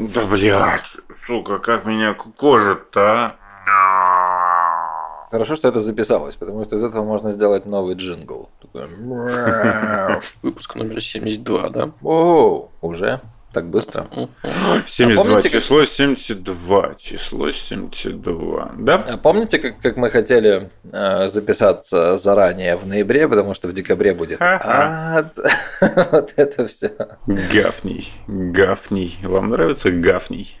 Да блядь, сука, как меня кожит-то, а? Хорошо, что это записалось, потому что из этого можно сделать новый джингл. Выпуск номер 72, да? Оу, уже? Так быстро? 72, А помните, как- число 72, число 72, да? А помните, как, как мы хотели э, записаться заранее в ноябре, потому что в декабре будет ад? Вот это все. Гафний, Гафний. Вам нравится Гафний?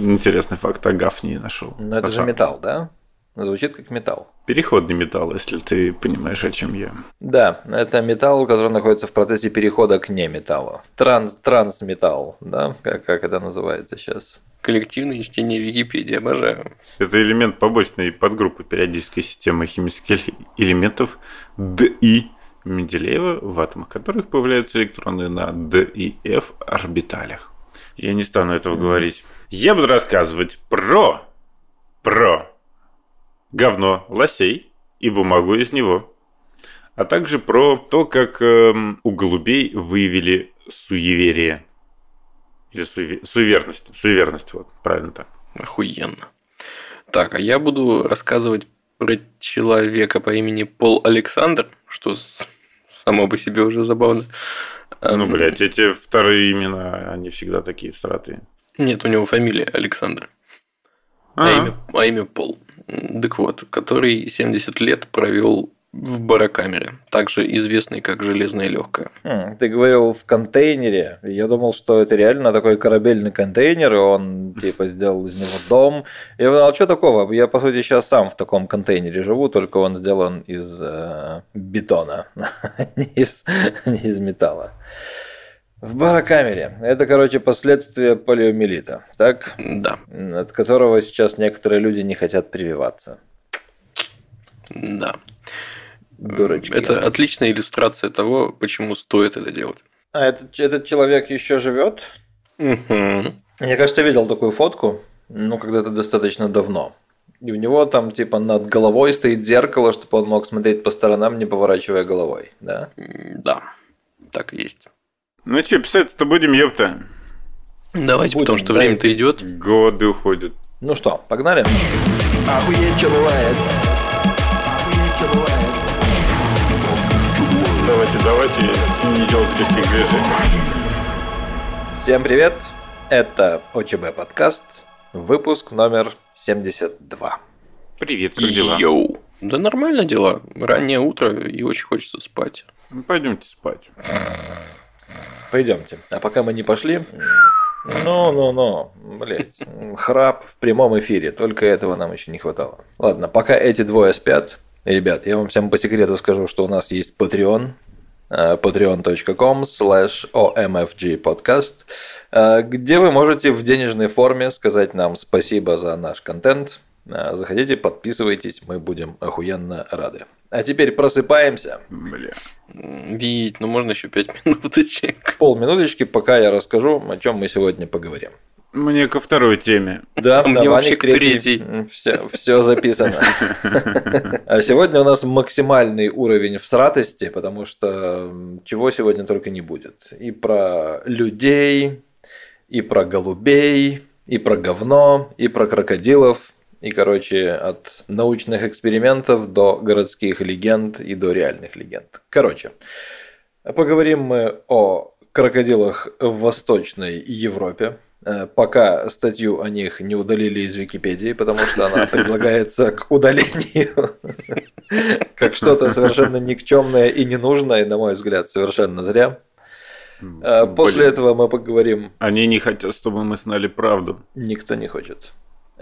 Интересный факт о Гафнии нашел. Но это же металл, да? Звучит как металл. Переходный металл, если ты понимаешь, о чем я. Да, это металл, который находится в процессе перехода к неметаллу. Транс, трансметалл, да, как, как это называется сейчас. Коллективное чтение Википедии, обожаю. Это элемент побочной подгруппы периодической системы химических элементов ДИ Менделеева, в атомах которых появляются электроны на D и F орбиталях. Я не стану этого говорить. Я буду рассказывать про, про говно лосей и бумагу из него, а также про то, как эм, у голубей выявили суеверие. Или суеве- суеверность. Суеверность, вот, правильно так. Охуенно. Так, а я буду рассказывать про человека по имени Пол Александр, что само по себе уже забавно. Ну, Эм, блядь, эти вторые имена, они всегда такие всратые. Нет, у него фамилия Александр. А, Ага. имя, а имя Пол. Так вот, который 70 лет провел в барокамере, также известный как Железная легкая. Хм, ты говорил в контейнере. Я думал, что это реально такой корабельный контейнер, и он типа сделал из него дом. Я подумал, а что такого? Я, по сути, сейчас сам в таком контейнере живу, только он сделан из э, бетона, не из металла. В барокамере. Это, короче, последствия полиомиелита, так? Да, От которого сейчас некоторые люди не хотят прививаться. да. Дурочки. Это отличная иллюстрация того, почему стоит это делать. А этот, этот человек еще живет? Мгм. Я, кажется, видел такую фотку, ну, когда-то достаточно давно. И у него там, типа, над головой стоит зеркало, чтобы он мог смотреть по сторонам, не поворачивая головой, да? Да, так и есть. Ну что, писать-то будем, ёпта. Давайте, Будем, потому что да. время-то идет. Годы уходят. Ну что, погнали? Охуеть, что бывает. Охуеть, что бывает. Давайте, давайте не делать лишних движений. Всем привет! Это ОЧБ подкаст, выпуск номер 72. Привет, как дела? Йоу. Да нормально дела. Раннее утро и очень хочется спать. Ну, Пойдемте спать. Пойдемте. А пока мы не пошли... Ну-ну-ну, блять, храп в прямом эфире, только этого нам еще не хватало. Ладно, пока эти двое спят, ребят, я вам всем по секрету скажу, что у нас есть Patreon, patreon.com slash omfgpodcast, где вы можете в денежной форме сказать нам спасибо за наш контент. Э, Заходите, подписывайтесь, мы будем охуенно рады. А теперь просыпаемся. Бля. Вить, ну можно еще пять минуточек. Полминуточки, пока я расскажу, о чем мы сегодня поговорим. Мне ко второй теме. Да, А мне да, вообще Ваня к третьей. Все, все записано. А сегодня у нас максимальный уровень всратости, потому что чего сегодня только не будет. И про людей, и про голубей, и про говно, и про крокодилов. И, короче, от научных экспериментов до городских легенд и до реальных легенд. Короче, Поговорим мы о крокодилах в Восточной Европе. Э, Пока статью о них не удалили из Википедии, потому что она предлагается к удалению как что-то совершенно никчемное и ненужное, на мой взгляд, совершенно зря. Э, После Блин. этого мы поговорим Они не хотят, чтобы мы знали правду. Никто не хочет.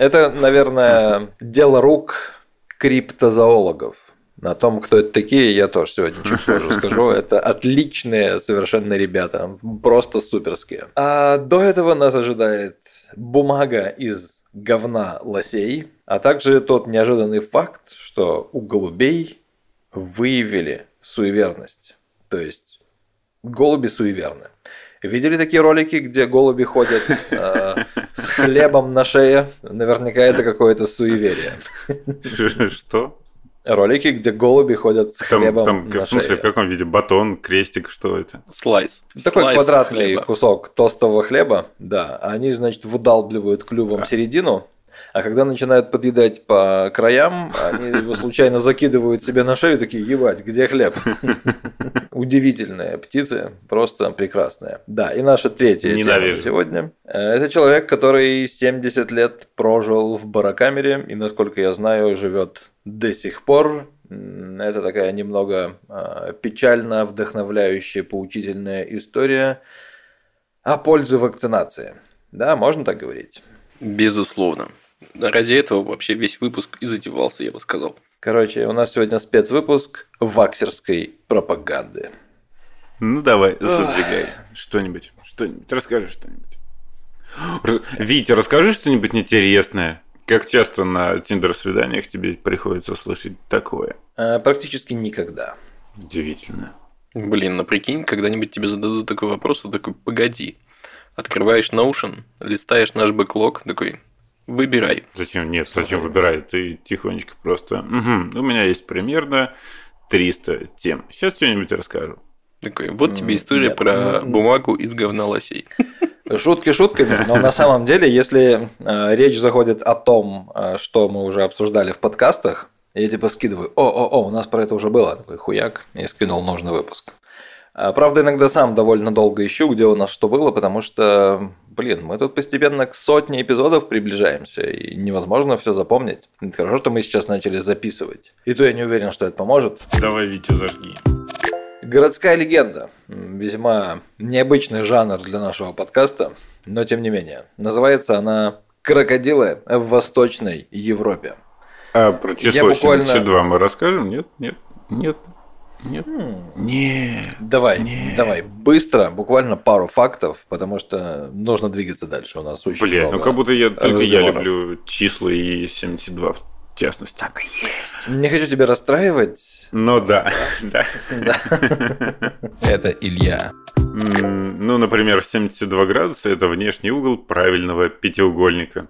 Это, наверное, дело рук криптозоологов. На том, кто это такие, я тоже сегодня чуть позже скажу. Это отличные совершенно ребята. Просто суперские. А до этого нас ожидает бумага из говна лосей, а также тот неожиданный факт, что у голубей выявили суеверность. То есть голуби суеверны. Видели такие ролики, где голуби ходят э, с хлебом на шее? Наверняка это какое-то суеверие. Что? ролики, где голуби ходят с Там, хлебом там на в смысле, шее. в каком виде? Батон, крестик, что это? Слайс. Такой Слайс квадратный хлеба. кусок тостового хлеба, да. Они, значит, выдалбливают клювом середину, а когда начинают подъедать по краям, они его случайно закидывают себе на шею, такие, ебать, где хлеб? Удивительная птица, просто прекрасная. Да, и наша третья тема Ненавижу. сегодня. Э, Это человек, который 70 лет прожил в барокамере и, насколько я знаю, живет до сих пор. Это такая немного а, печально вдохновляющая, поучительная история о пользе вакцинации. Да, можно так говорить. Безусловно. Ради этого вообще весь выпуск и затевался, я бы сказал. Короче, у нас сегодня спецвыпуск ваксерской пропаганды. Ну давай, задвигай. Что-нибудь. Что-нибудь. Расскажи что-нибудь. Витя, расскажи что-нибудь интересное. Как часто на тиндер-свиданиях тебе приходится слышать такое? А, Практически никогда. Удивительно. Блин, ну прикинь, когда-нибудь тебе зададут такой вопрос, ты такой, погоди. Открываешь Notion, листаешь наш бэклог, такой, выбирай. Зачем? Нет, зачем выбирай? Ты тихонечко просто... «Мгм, у меня есть примерно 300 тем. Сейчас что-нибудь расскажу. Такой, вот тебе история нет. про М. бумагу из говна лосей. Шутки шутками, но на самом деле, если э, речь заходит о том, э, что мы уже обсуждали в подкастах, я типа скидываю, о-о-о, у нас про это уже было, такой хуяк, и скинул нужный выпуск. А, Правда, иногда сам довольно долго ищу, где у нас что было, потому что, блин, мы тут постепенно к сотне эпизодов приближаемся, и невозможно все запомнить. Это хорошо, что мы сейчас начали записывать. И то я не уверен, что это поможет. Давай, Витя, зажги. Городская легенда. Весьма необычный жанр для нашего подкаста, но тем не менее. Называется она «Крокодилы в Восточной Европе». А про число буквально- 72 мы расскажем? Нет? Нет? Нет? Нет? Нет. Давай, Не. давай, быстро, буквально пару фактов, потому что нужно двигаться дальше. У нас очень Бля, много ну как будто я только я разговоров. люблю числа и 72 в частности. Так и есть. Не хочу тебя расстраивать. Ну да, да. Это Илья. Ну, например, 72 градуса – это внешний угол правильного пятиугольника.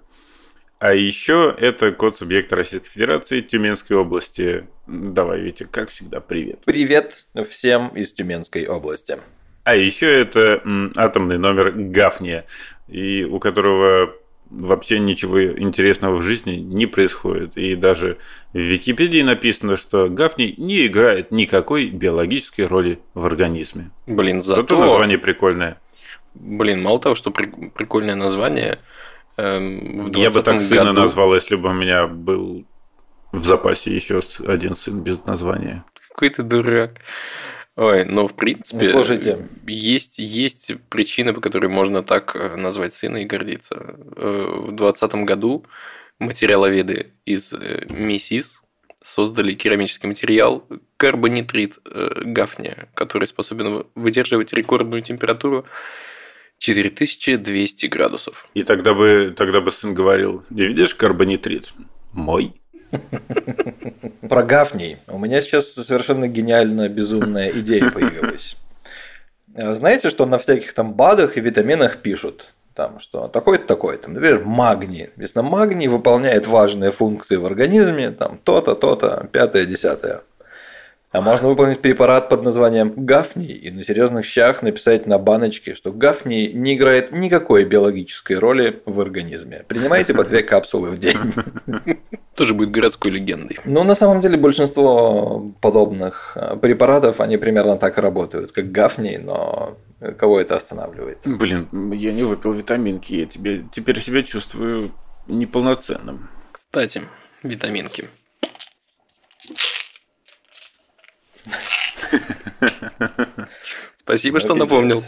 А еще это код субъекта Российской Федерации Тюменской области. Давай, Витя, как всегда, привет. Привет всем из Тюменской области. А еще это м, атомный номер Гафния, и у которого вообще ничего интересного в жизни не происходит. И даже в Википедии написано, что Гафний не играет никакой биологической роли в организме. Блин, Зато, зато, название прикольное. блин, мало того, что при- прикольное название, эм, в 20 Я бы так сына году- назвал, если бы у меня был в запасе еще один сын без названия. Какой ты дурак. Ой, ну, в принципе, Ну, слушайте. есть, есть причины, по которой можно так э, назвать сына и гордиться. Э, В 2020 году материаловеды из э, МИСИС создали керамический материал карбонитрид э, гафния, который способен выдерживать рекордную температуру 4200 градусов. И тогда бы, тогда бы сын говорил, не видишь карбонитрид? Мой. Про Гафний. У меня сейчас совершенно гениальная, безумная идея появилась. А Знаете, что на всяких там БАДах и витаминах пишут? Там, что такой-то, такой-то. Например, магний. Если магний выполняет важные функции в организме, там то-то, то-то, пятое, десятое. А можно выполнить препарат под названием гафний и на серьезных щах написать на баночке, что гафний не играет никакой биологической роли в организме. Принимайте по две капсулы в день. Тоже будет городской легендой. Ну, на самом деле, большинство подобных э, препаратов, они примерно так и работают, как гафний, но кого это останавливает? Блин, я не выпил витаминки, я тебе, теперь себя чувствую неполноценным. Кстати, витаминки. Спасибо, что напомнил.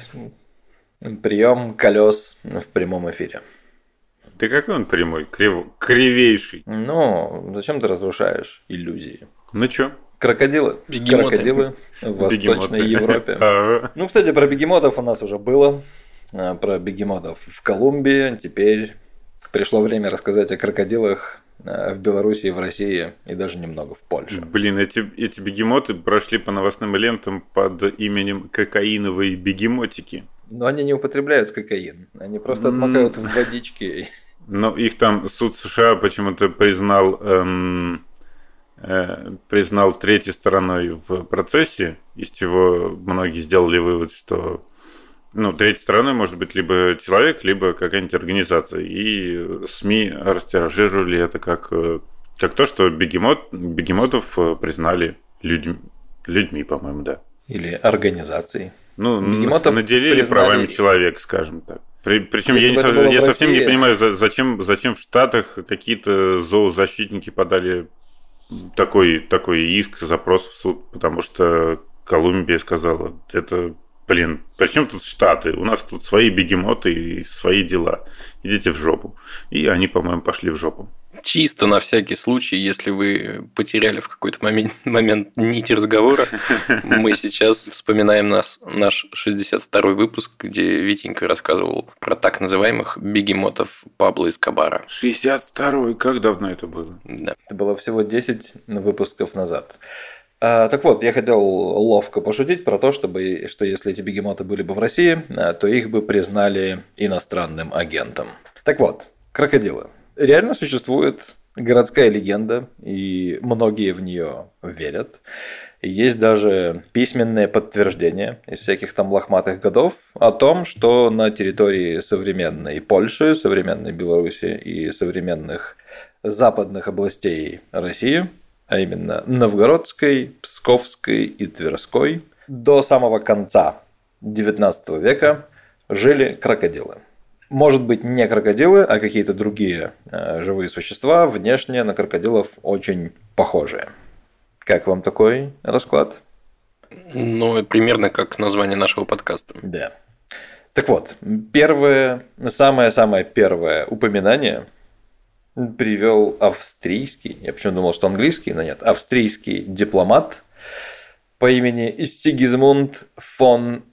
Прием колес в прямом эфире. Ты какой он прямой? Крив... Кривейший. Ну, зачем ты разрушаешь иллюзии? Ну чё? Крокодилы. Бегемоты. Крокодилы в Восточной Бегемоты. Европе. Ну, кстати, про бегемотов у нас уже было. А, Про бегемотов в Колумбии. Теперь пришло время рассказать о крокодилах а, в Беларуси, в России и даже немного в Польше. Блин, эти, эти бегемоты прошли по новостным лентам под именем кокаиновые бегемотики. Но они не употребляют кокаин. Они просто отмокают в водичке. Но их там суд США почему-то признал эм, э, признал третьей стороной в процессе, из чего многие сделали вывод, что ну, третьей стороной может быть либо человек, либо какая-нибудь организация. И СМИ растиражировали это как, э, как то, что бегемот, бегемотов э, признали людьми, людьми, по-моему, да. Или организацией. Ну, Бегемотов наделили признали- правами человека, скажем так. При- причем Если я, не со- я в совсем не России- понимаю, за- зачем, зачем в Штатах какие-то зоозащитники подали такой, такой иск, запрос в суд, потому что Колумбия сказала, это, блин, при чем тут Штаты? У нас тут свои бегемоты и свои дела. Идите в жопу. И они, по-моему, пошли в жопу. Чисто на всякий случай, если вы потеряли в какой-то момент, момент нить разговора, мы сейчас вспоминаем нас, наш 62-й выпуск, где Витенька рассказывал про так называемых бегемотов Пабло Эскобара. 62-й, как давно это было? Да. Это было всего 10 выпусков назад. А, так вот, я хотел ловко пошутить про то, чтобы, что если эти бегемоты были бы в России, а, то их бы признали иностранным агентом. Так вот, крокодилы. Реально существует городская легенда, и многие в нее верят. Есть даже письменное подтверждение из всяких там лохматых годов о том, что на территории современной Польши, современной Беларуси и современных западных областей России, а именно Новгородской, Псковской и Тверской, до самого конца XIX века жили крокодилы. Может быть, не крокодилы, а какие-то другие э, живые существа, внешне на крокодилов очень похожие. Как вам такой расклад? Ну, примерно как название нашего подкаста. Да. Так вот, первое, самое-самое первое упоминание привел австрийский, я почему думал, что английский, но нет, австрийский дипломат по имени Сигизмунд фон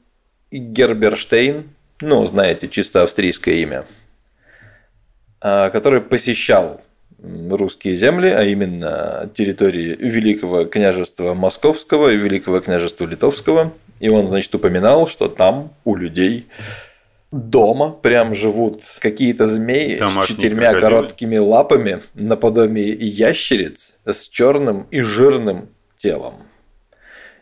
Герберштейн, ну, знаете, чисто австрийское имя, а, который посещал русские земли, а именно территории Великого княжества Московского и Великого княжества Литовского. И он, значит, упоминал, что там у людей дома прям живут какие-то змеи с Домашние четырьмя крокодилы. короткими лапами наподобие ящериц с черным и жирным телом.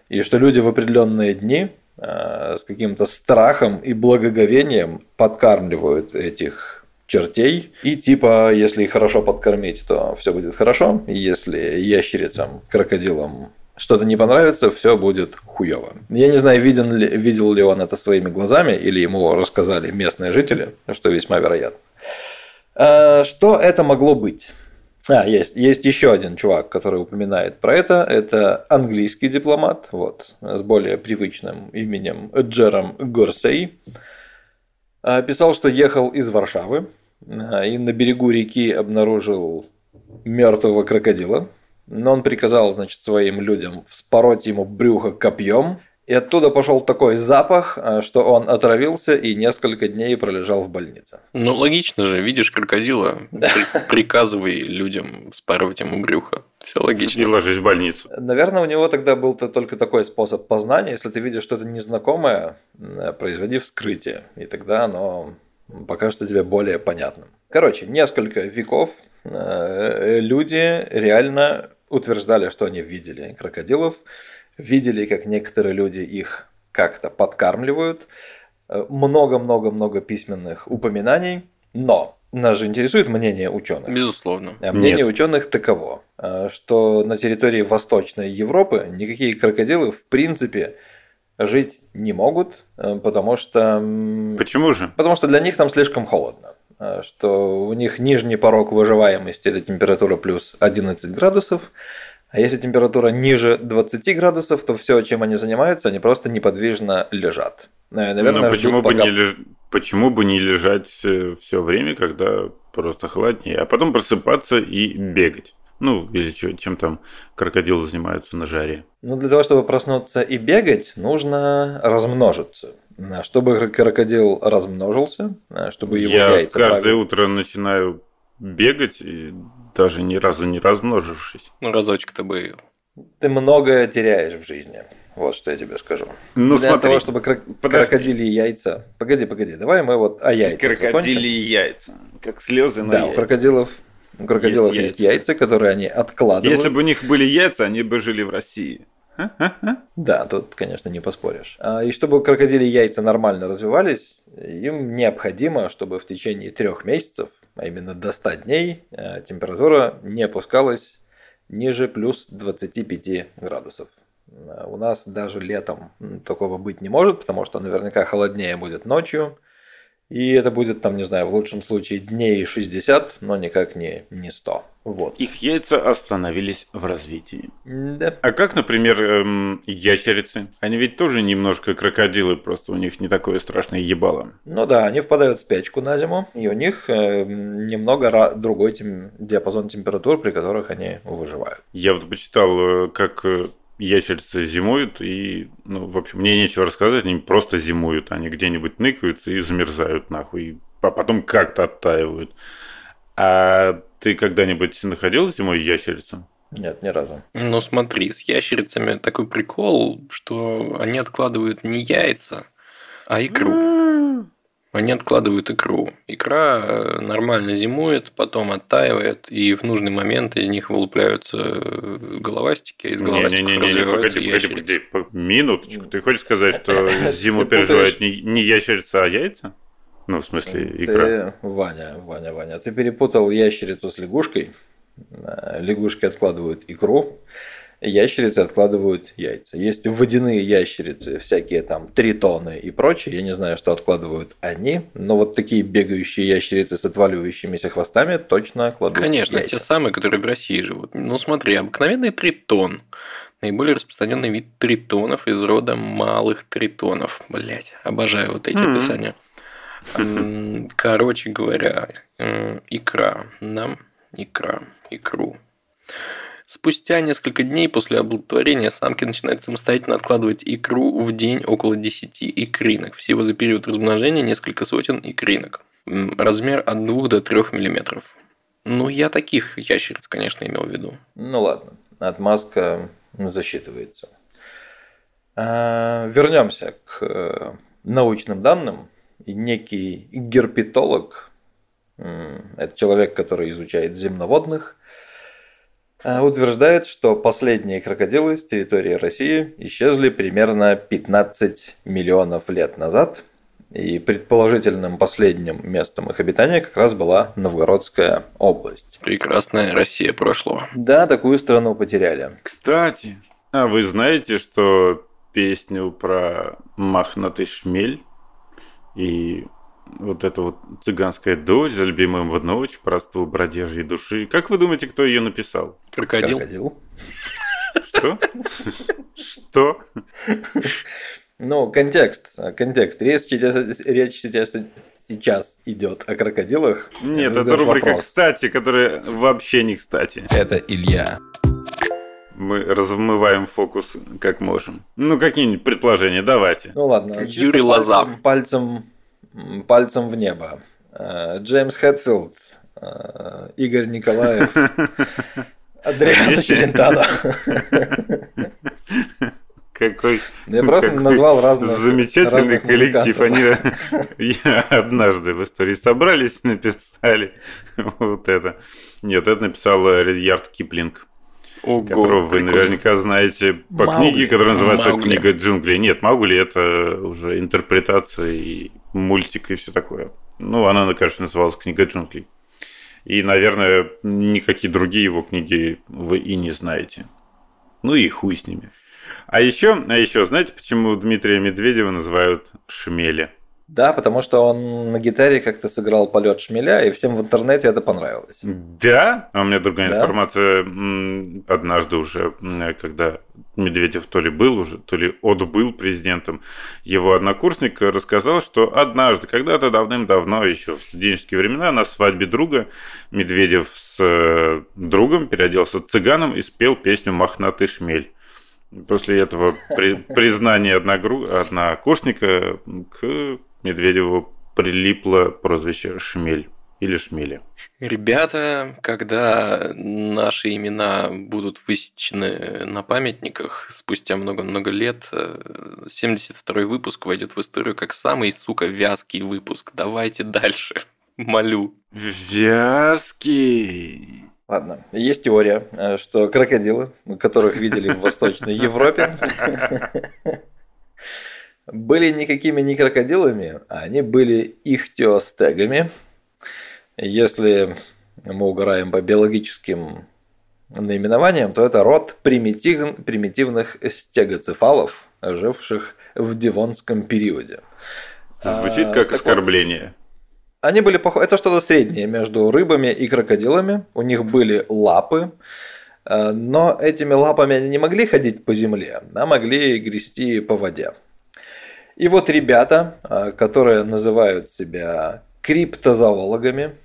И что люди в определенные дни э, с каким-то страхом и благоговением подкармливают этих чертей. И типа, если их хорошо подкормить, то все будет хорошо. Если ящерицам, крокодилам что-то не понравится, все будет хуево. Я не знаю, виден ли, видел ли он это своими глазами, или ему рассказали местные жители, что весьма вероятно. А, Что это могло быть? А, есть, есть еще один чувак, который упоминает про это. Это английский дипломат, вот, с более привычным именем Джером Горсей. А, Писал, что ехал из Варшавы а, и на берегу реки обнаружил мертвого крокодила. Но он приказал, значит, своим людям вспороть ему брюхо копьем. И оттуда пошел такой запах, а, что он отравился и несколько дней пролежал в больнице. Ну, логично же, видишь крокодила, при- приказывай людям вспарывать ему брюхо. Все И логично. ложись в больницу. Наверное, у него тогда был -то только такой способ познания. Если ты видишь что-то незнакомое, м, производи вскрытие, и тогда оно покажется тебе более понятным. Короче, несколько веков э, люди реально утверждали, что они видели крокодилов, видели, как некоторые люди их как-то подкармливают. Э, Много-много-много письменных упоминаний, но нас же интересует мнение ученых. Безусловно. А Мнение Нет. ученых таково, а, что на территории Восточной Европы никакие крокодилы в принципе жить не могут, потому что, Почему же? потому что для них там слишком холодно. А, Что у них нижний порог выживаемости это температура плюс 11 градусов, а если температура ниже 20 градусов, то все, чем они занимаются, они просто неподвижно лежат. Э, Наверное, Но почему бы, пока- не леж- почему бы не лежать все время, когда просто холоднее, а потом просыпаться и бегать? Ну, или чё- чем там крокодилы занимаются на жаре. Ну, для того, чтобы проснуться и бегать, нужно размножиться. А Чтобы кр- крокодил размножился, а чтобы его Я яйца каждое правильно- утро начинаю бегать, и даже ни разу не размножившись. Ну, разочек-то бы Ты многое теряешь в жизни. Вот что я тебе скажу. Ну, Для смотри, того, чтобы крок- подожди. крокодилии яйца... Погоди, погоди, давай мы вот о яйцах крокодили яйца, как слезы на Да, у яйца. крокодилов У крокодилов Есть есть, яйца. яйца, которые они откладывают. Если бы у них были яйца, они бы жили в России. Да, тут, конечно, не поспоришь. А, И чтобы крокодили яйца нормально развивались, им необходимо, чтобы в течение трех месяцев, а именно до 100 дней, э, температура не опускалась ниже плюс 25 градусов. А У нас даже летом такого быть не может, потому что наверняка холоднее будет ночью. И это будет, там, не знаю, в лучшем случае дней 60, но никак не, не 100. Вот. Их яйца остановились в развитии. Да. А как, например, эм, ящерицы? Они ведь тоже немножко крокодилы, просто у них не такое страшное ебало. Ну да, они впадают в спячку на зиму, и у них э, немного другой тем- диапазон температур, при которых они выживают. Я вот почитал, э, как э, ящерицы зимуют, и, ну, в общем, мне нечего рассказать, они просто зимуют. Они где-нибудь ныкаются и замерзают нахуй, а потом как-то оттаивают. А ты когда-нибудь находил зимой ящерицу? Нет, ни разу. Ну смотри, с ящерицами такой прикол, что они откладывают не яйца, а икру. Они откладывают икру. Икра э, нормально зимует, потом оттаивает, и в нужный момент из них вылупляются э, головастики, а из головастиков Не-не-не, развиваются погоди, погоди, погоди, по- минуточку. Ты хочешь сказать, что зиму переживает не, не ящерица, а яйца? Ну, в смысле, икра. Ты, Ваня, Ваня, Ваня, ты перепутал ящерицу с лягушкой. Э, Лягушки откладывают икру, ящерицы откладывают яйца. Есть водяные ящерицы, всякие там тритоны и прочее. Я не знаю, что откладывают они, но вот такие бегающие ящерицы с отваливающимися хвостами точно откладывают Конечно, яйца. те самые, которые в России живут. Ну смотри, обыкновенный тритон. Наиболее распространенный вид тритонов из рода малых тритонов. Блять, обожаю вот эти описания. Короче говоря, м, икра, да, икра, икру. Спустя несколько дней после оплодотворения самки начинают самостоятельно откладывать икру в день около 10 икринок. Всего за период размножения несколько сотен икринок. Размер от 2 до 3 миллиметров. Ну, я таких ящериц, конечно, имел в виду. Ну ладно, отмазка засчитывается. А, Вернемся к э, научным данным. Некий герпетолог, это человек, который изучает земноводных, утверждает, что последние крокодилы с территории России исчезли примерно 15 миллионов лет назад. И предположительным последним местом их обитания как раз была Новгородская область. Прекрасная Россия прошлого. Да, такую страну потеряли. Кстати, а вы знаете, что песню про мохнатый шмель и вот эта вот цыганская дочь за любимым в ночь, просту бродяжьей души. Как вы думаете, кто ее написал? Крокодил. Крокодил. Что? Что? Ну, контекст. Контекст. Речь сейчас, речь сейчас, сейчас идет о крокодилах. Нет, это задаешь рубрика вопрос. «Кстати», которая вообще не кстати. Это Илья. Мы размываем фокус как можем. Ну, какие-нибудь предположения, давайте. Ну ладно. Юрий Лоза. Пальцем, пальцем, пальцем в небо. Э, Джеймс Хэтфилд, э, Игорь Николаев, Адриано Вместе? Челентано. Какой Я просто какой назвал разных замечательный разных коллектив. Они я однажды в истории собрались, написали вот это. Нет, это написал Редьярд Киплинг, Ого, которого вы прикольно. наверняка знаете по Маугли. книге, которая называется Маугли. «Книга джунглей». Нет, Маугли – это уже интерпретация и мультик и все такое. Ну, она, конечно, называлась «Книга джунглей». И, наверное, никакие другие его книги вы и не знаете. Ну и хуй с ними. А еще, а еще, знаете, почему Дмитрия Медведева называют Шмеля? Да, потому что он на гитаре как-то сыграл полет шмеля, и всем в интернете это понравилось. Да? А у меня другая Да. информация. Однажды уже, когда Медведев то ли был уже, то ли отбыл президентом, его однокурсник рассказал, что однажды, когда-то давным-давно, еще в студенческие времена, на свадьбе друга Медведев с э, другом переоделся цыганом и спел песню «Мохнатый шмель». После этого при- признания одногру... однокурсника к Медведеву прилипло прозвище «Шмель» или «Шмеля». Ребята, когда наши имена будут высечены на памятниках спустя много-много лет, э, 72-й выпуск войдет в историю как самый, сука, вязкий выпуск. Давайте дальше. Молю. Вязкий. Ладно, есть теория, э, что крокодилы, которых видели в Восточной Европе, были никакими не крокодилами, а они были ихтиостегами. Если мы угораем по биологическим наименованиям, то это род примитив, примитивных стегоцефалов, живших в Девонском периоде. Звучит А, как так оскорбление. Они были похожи... Это что-то среднее между рыбами и крокодилами. У них были лапы, э, но этими лапами они не могли ходить по земле, а могли грести по воде. И вот ребята, э, которые называют себя криптозоологами,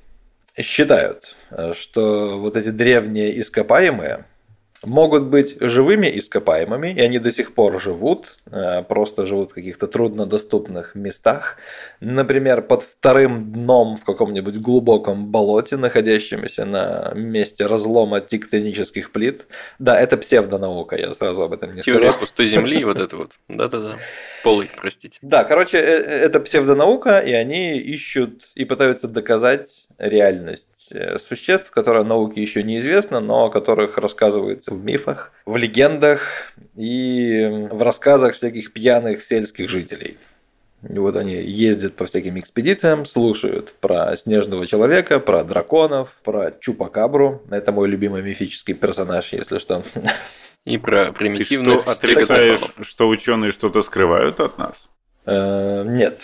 считают, э, что вот эти древние ископаемые могут быть живыми ископаемыми, и они до сих пор живут, э, просто живут в каких-то труднодоступных местах. Например, под вторым дном в каком-нибудь глубоком болоте, находящемся на месте разлома тектонических плит. Да, это псевдонаука, я сразу об этом не Теория сказал. пустой земли, вот это вот. Да-да-да. Полый, простите. Да, короче, э, э, это псевдонаука, и они ищут и пытаются доказать реальность э, существ, которые науке еще неизвестно, но о которых рассказывается в мифах, в легендах и в рассказах всяких пьяных сельских жителей. И вот они ездят по всяким экспедициям, слушают про снежного человека, про драконов, про чупакабру. Это мой любимый мифический персонаж, если что. И про Ты что, примитивных отрицаешь, что ученые что-то скрывают от нас? Э, Нет.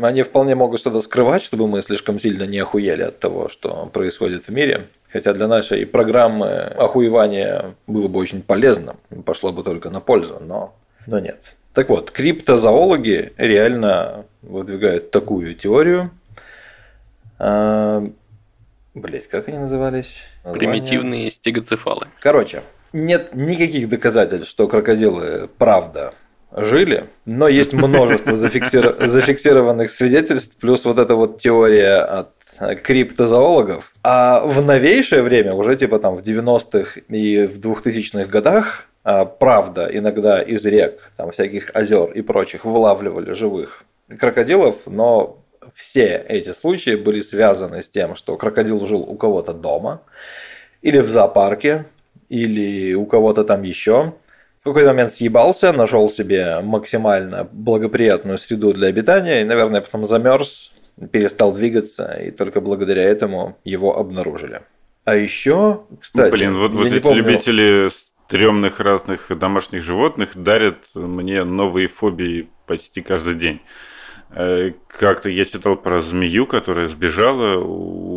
Они вполне могут что-то скрывать, чтобы мы слишком сильно не охуели от того, что происходит в мире. Хотя для нашей программы охуевание было бы очень полезным, пошло бы только на пользу, но, но нет. Так вот, криптозоологи реально выдвигают такую теорию. Блять, как они назывались? Название? Примитивные стегоцефалы. Короче, нет никаких доказательств, что крокодилы правда жили, но есть множество зафиксир- зафиксированных свидетельств, плюс вот эта вот теория от криптозоологов. А в новейшее время, уже типа там в 90-х и в 2000-х годах, а, правда, иногда из рек, там всяких озер и прочих вылавливали живых крокодилов, но все эти случаи были связаны с тем, что крокодил жил у кого-то дома, или в зоопарке, или у кого-то там еще. В какой-то момент съебался, нашел себе максимально благоприятную среду для обитания и, наверное, потом замерз, перестал двигаться, и только благодаря этому его обнаружили. А еще, кстати, Блин, вот, вот эти помню- любители стрёмных разных домашних животных дарят мне новые фобии почти каждый день. Э, Как-то я читал про змею, которая сбежала, у-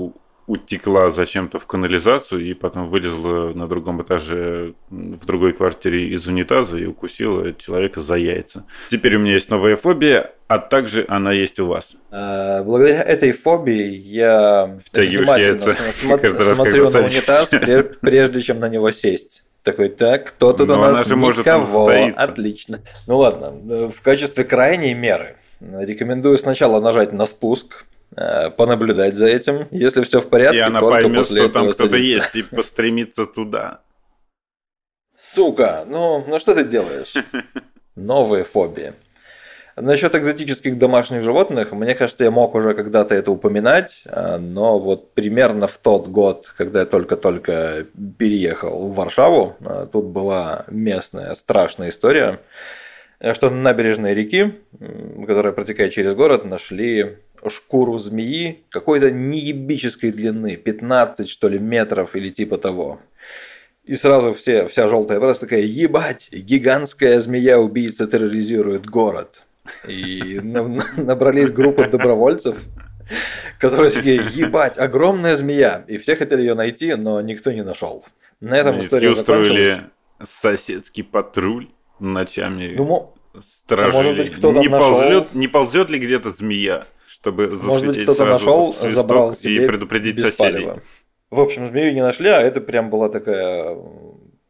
утекла зачем-то в канализацию и потом вылезла на другом этаже в другой квартире из унитаза и укусила человека за яйца. Теперь у меня есть новая фобия, а также она есть у вас. А, Благодаря этой фобии я внимательно яйца см- каждый раз, смотрю на унитаз, пре- прежде чем на него сесть. Такой, так, кто тут Но у нас? же может Никого. Отлично. Ну ладно, в качестве крайней меры рекомендую сначала нажать на спуск, понаблюдать за этим. Если все в порядке, И она поймет, что там кто-то есть, и постремится туда. Сука, ну, ну что ты делаешь? Новые фобии. Насчет экзотических домашних животных, мне кажется, я мог уже когда-то это упоминать, а, но вот примерно в тот год, когда я только-только переехал в Варшаву, а, тут была местная страшная история, э, что на набережной реки, которая протекает через город, нашли шкуру змеи какой-то неебической длины, 15 что ли метров или типа того. И сразу все, вся желтая пресса такая, ебать, гигантская змея-убийца терроризирует город. И на- на- набрались группы добровольцев, которые такие, ебать, огромная змея. И все хотели ее найти, но никто не нашел. На этом Они история устроили закончилась. соседский патруль ночами Ну, мо- сторожили. может быть, кто-то не, нашел- ползет, не ползет ли где-то змея, чтобы может быть, засветить кто-то нашел, забрал и себе предупредить без соседей. палева. В общем, змею не нашли, а это прям была такая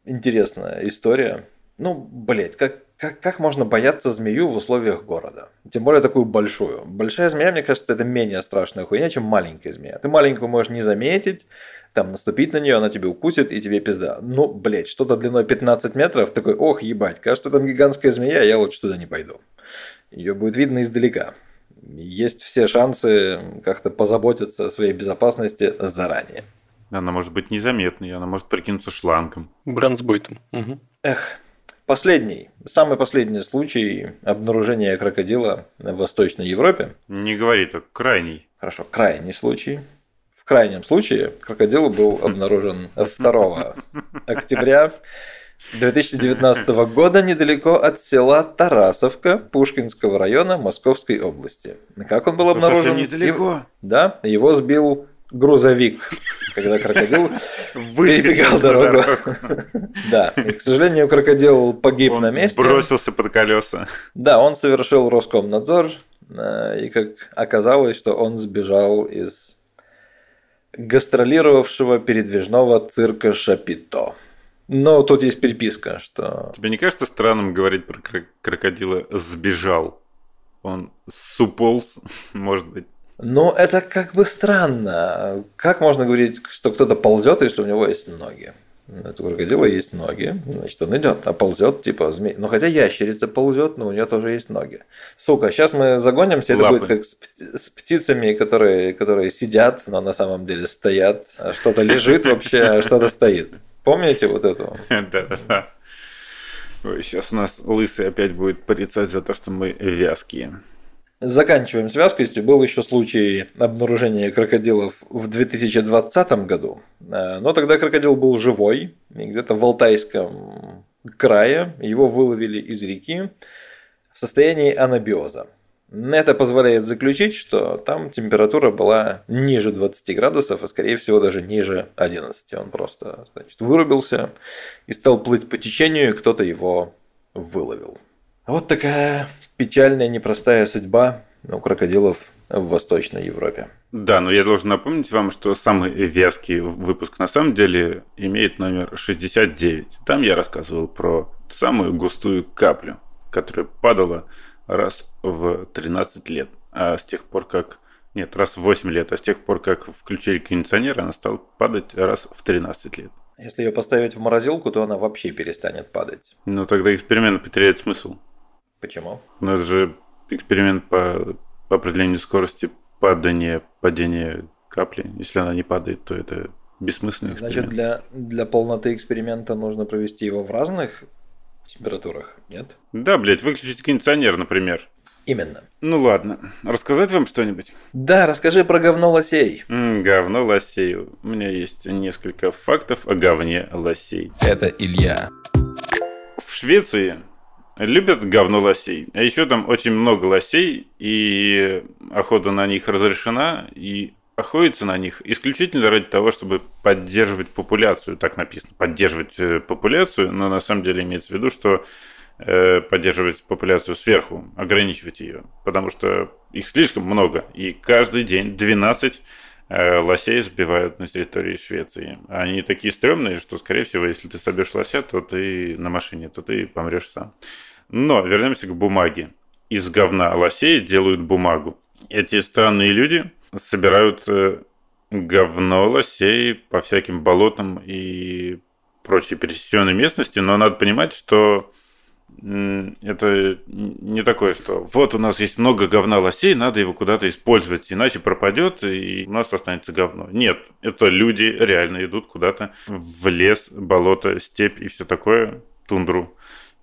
интересная история. Ну, блядь, как, как, как можно бояться змею в условиях города? Тем более такую большую. Большая змея, мне кажется, это менее страшная хуйня, чем маленькая змея. Ты маленькую можешь не заметить, там наступить на нее, она тебя укусит и тебе пизда. Ну, блядь, что-то длиной 15 метров, такой, ох, ебать, кажется, там гигантская змея, я лучше туда не пойду. Ее будет видно издалека. Есть все шансы как-то позаботиться о своей безопасности заранее. Она может быть незаметной, она может прикинуться шлангом. Бронзбойтом. Мгм. Эх, последний, самый последний случай обнаружения крокодила в Восточной Европе. Не говори так, крайний. Хорошо, крайний случай. В крайнем случае крокодил был обнаружен 2 октября 2019 года недалеко от села Тарасовка Пушкинского района Московской области. Как он был Это обнаружен? недалеко. Да, его сбил грузовик, когда крокодил перебегал дорогу. Да, и, к сожалению, крокодил погиб Он на месте. бросился под колеса. Да, он совершил Роскомнадзор, э, и как оказалось, что он сбежал из гастролировавшего передвижного цирка Шапито. Но тут есть переписка, что... Тебе не кажется странным говорить про кро- крокодила «сбежал»? Он суполз, может быть. Ну, это как бы странно. Как можно говорить, что кто-то ползет, если у него есть ноги? Это у крокодила есть ноги, значит, он идет, а ползет типа змей. Ну, хотя ящерица ползет, но у нее тоже есть ноги. Сука, сейчас мы загонимся, это Лапы. будет как с, пти- с птицами, которые, которые сидят, но на самом деле стоят. А Что-то лежит вообще, а что-то стоит. Помните вот эту? Да-да-да. Ой, сейчас нас лысый опять будет порицать за то, что мы вязкие. Заканчиваем с вязкостью. Был еще случай обнаружения крокодилов в 2020 году. Э, Но тогда крокодил был живой. И где-то в Алтайском крае его выловили из реки в состоянии анабиоза. Это позволяет заключить, что там температура была ниже 20 градусов, а скорее всего даже ниже 11. Он просто значит, вырубился и стал плыть по течению, и кто-то его выловил. Вот такая печальная, непростая судьба у крокодилов в Восточной Европе. Да, но я должен напомнить вам, что самый вязкий выпуск на самом деле имеет номер 69. Там я рассказывал про самую густую каплю, которая падала раз в 13 лет. А с тех пор, как... Нет, раз в 8 лет. А с тех пор, как включили кондиционер, она стала падать раз в 13 лет. Если ее поставить в морозилку, то она вообще перестанет падать. Но тогда эксперимент потеряет смысл. Почему? Но это же эксперимент по, по определению скорости падания, падения капли. Если она не падает, то это бессмысленный эксперимент. Значит, для, для полноты эксперимента нужно провести его в разных температурах, нет? Да, блядь, выключить кондиционер, например. Именно. Ну ладно, рассказать вам что-нибудь? Да, расскажи про говно лосей. М, говно лосей. У меня есть несколько фактов о говне лосей. Это Илья. В Швеции любят говно лосей. А еще там очень много лосей, и охота на них разрешена, и охотятся на них исключительно ради того, чтобы поддерживать популяцию. Так написано, поддерживать э, популяцию, но на самом деле имеется в виду, что поддерживать популяцию сверху, ограничивать ее, потому что их слишком много, и каждый день 12 э, лосей сбивают на территории Швеции. Они такие стрёмные, что, скорее всего, если ты собьешь лося, то ты на машине, то ты помрешь сам. Но вернемся к бумаге. Из говна лосей делают бумагу. Эти странные люди собирают э, говно лосей по всяким болотам и прочей пересеченной местности, но надо понимать, что это не такое, что вот у нас есть много говна лосей, надо его куда-то использовать, иначе пропадет и у нас останется говно. Нет, это люди реально идут куда-то в лес, болото, степь и все такое, тундру,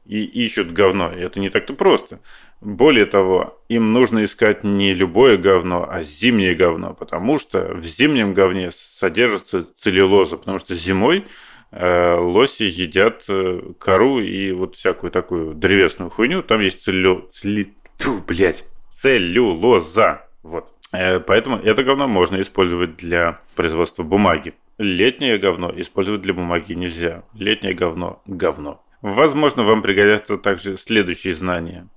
и ищут говно. И это не так-то просто. Более того, им нужно искать не любое говно, а зимнее говно, потому что в зимнем говне содержится целлюлоза, потому что зимой лоси едят э, кору и вот всякую такую древесную хуйню. Там есть целлю... цели- Тьфу, блядь, целлюлоза. Вот. Э, Поэтому это говно можно использовать для производства бумаги. Летнее говно использовать для бумаги нельзя. Летнее говно – говно. Возможно, вам пригодятся также следующие знания.